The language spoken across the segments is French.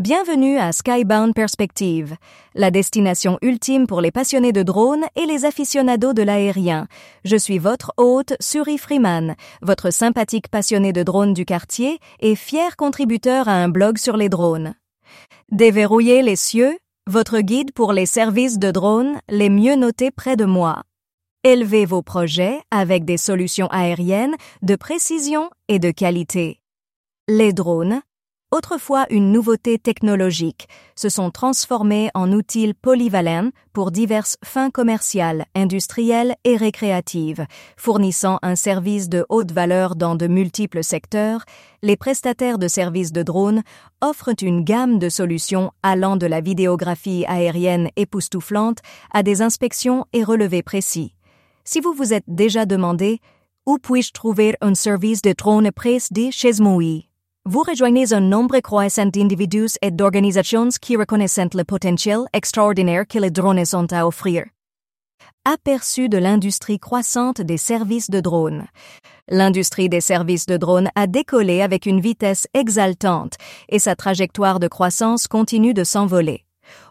Bienvenue à Skybound Perspective, la destination ultime pour les passionnés de drones et les aficionados de l'aérien. Je suis votre hôte, Suri Freeman, votre sympathique passionné de drones du quartier et fier contributeur à un blog sur les drones. Déverrouillez les cieux, votre guide pour les services de drones les mieux notés près de moi. Élevez vos projets avec des solutions aériennes de précision et de qualité. Les drones, autrefois une nouveauté technologique, se sont transformés en outils polyvalents pour diverses fins commerciales, industrielles et récréatives, fournissant un service de haute valeur dans de multiples secteurs. Les prestataires de services de drones offrent une gamme de solutions allant de la vidéographie aérienne époustouflante à des inspections et relevés précis. Si vous vous êtes déjà demandé où puis-je trouver un service de drone précis chez moi? Vous rejoignez un nombre croissant d'individus et d'organisations qui reconnaissent le potentiel extraordinaire que les drones ont à offrir. Aperçu de l'industrie croissante des services de drones. L'industrie des services de drones a décollé avec une vitesse exaltante et sa trajectoire de croissance continue de s'envoler.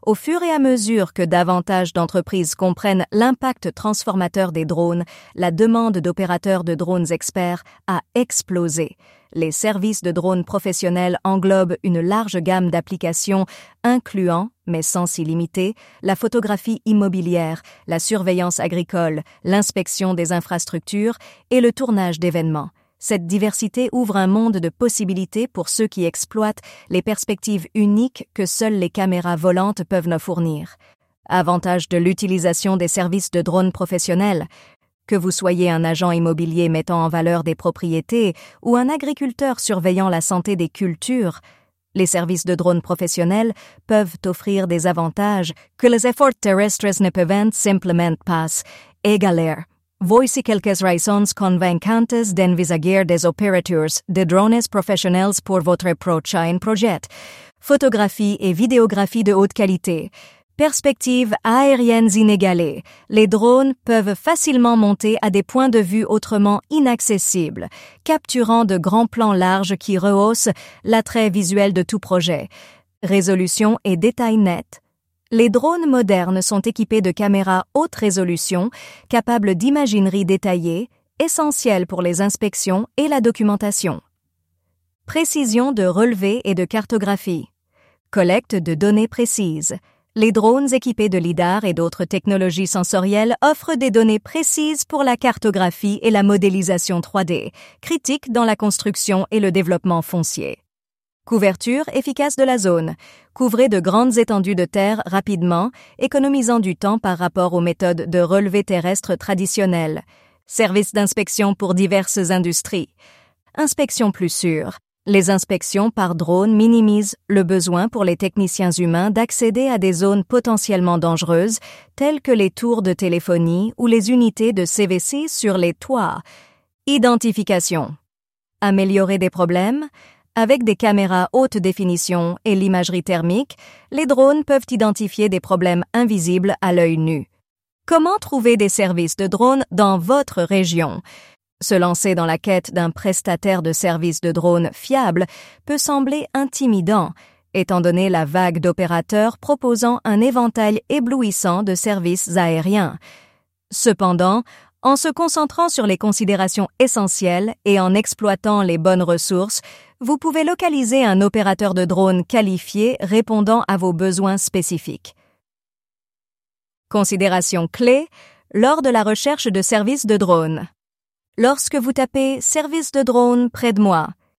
Au fur et à mesure que davantage d'entreprises comprennent l'impact transformateur des drones, la demande d'opérateurs de drones experts a explosé. Les services de drones professionnels englobent une large gamme d'applications incluant, mais sans s'y limiter, la photographie immobilière, la surveillance agricole, l'inspection des infrastructures et le tournage d'événements. Cette diversité ouvre un monde de possibilités pour ceux qui exploitent les perspectives uniques que seules les caméras volantes peuvent nous fournir. Avantage de l'utilisation des services de drones professionnels. Que vous soyez un agent immobilier mettant en valeur des propriétés ou un agriculteur surveillant la santé des cultures, les services de drones professionnels peuvent offrir des avantages que les efforts terrestres ne peuvent simplement pas égaler. Voici quelques raisons convaincantes d'envisager des opérateurs de drones professionnels pour votre prochain projet. Photographie et vidéographie de haute qualité. Perspectives aériennes inégalées. Les drones peuvent facilement monter à des points de vue autrement inaccessibles, capturant de grands plans larges qui rehaussent l'attrait visuel de tout projet. Résolution et détails nets les drones modernes sont équipés de caméras haute résolution, capables d'imaginerie détaillée, essentielles pour les inspections et la documentation. Précision de relevé et de cartographie. Collecte de données précises. Les drones équipés de LIDAR et d'autres technologies sensorielles offrent des données précises pour la cartographie et la modélisation 3D, critiques dans la construction et le développement foncier. Couverture efficace de la zone. Couvrez de grandes étendues de terre rapidement, économisant du temps par rapport aux méthodes de relevé terrestre traditionnelles. Service d'inspection pour diverses industries. Inspection plus sûre. Les inspections par drone minimisent le besoin pour les techniciens humains d'accéder à des zones potentiellement dangereuses, telles que les tours de téléphonie ou les unités de CVC sur les toits. Identification. Améliorer des problèmes, avec des caméras haute définition et l'imagerie thermique, les drones peuvent identifier des problèmes invisibles à l'œil nu. Comment trouver des services de drones dans votre région? Se lancer dans la quête d'un prestataire de services de drones fiable peut sembler intimidant, étant donné la vague d'opérateurs proposant un éventail éblouissant de services aériens. Cependant, en se concentrant sur les considérations essentielles et en exploitant les bonnes ressources, vous pouvez localiser un opérateur de drone qualifié répondant à vos besoins spécifiques. Considération clé lors de la recherche de services de drone. Lorsque vous tapez service de drone près de moi,